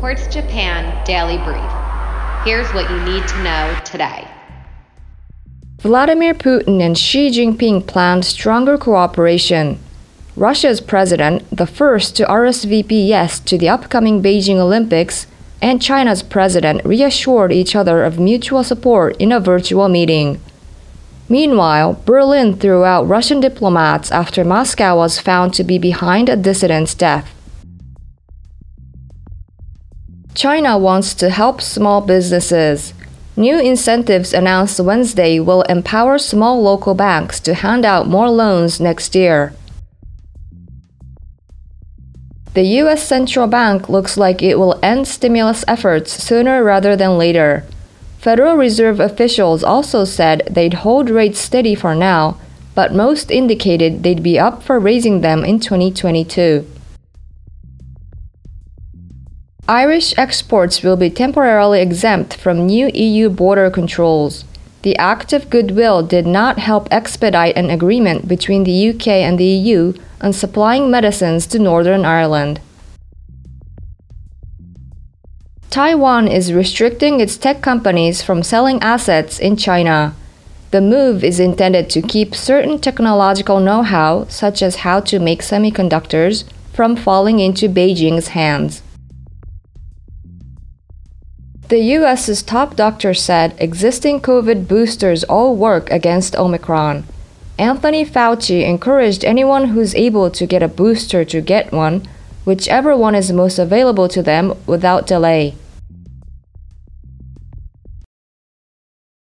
Quartz Japan Daily Brief. Here's what you need to know today. Vladimir Putin and Xi Jinping planned stronger cooperation. Russia's president, the first to RSVP yes to the upcoming Beijing Olympics, and China's president reassured each other of mutual support in a virtual meeting. Meanwhile, Berlin threw out Russian diplomats after Moscow was found to be behind a dissident's death. China wants to help small businesses. New incentives announced Wednesday will empower small local banks to hand out more loans next year. The U.S. Central Bank looks like it will end stimulus efforts sooner rather than later. Federal Reserve officials also said they'd hold rates steady for now, but most indicated they'd be up for raising them in 2022. Irish exports will be temporarily exempt from new EU border controls. The Act of Goodwill did not help expedite an agreement between the UK and the EU on supplying medicines to Northern Ireland. Taiwan is restricting its tech companies from selling assets in China. The move is intended to keep certain technological know how, such as how to make semiconductors, from falling into Beijing's hands. The US's top doctor said existing COVID boosters all work against Omicron. Anthony Fauci encouraged anyone who's able to get a booster to get one, whichever one is most available to them, without delay.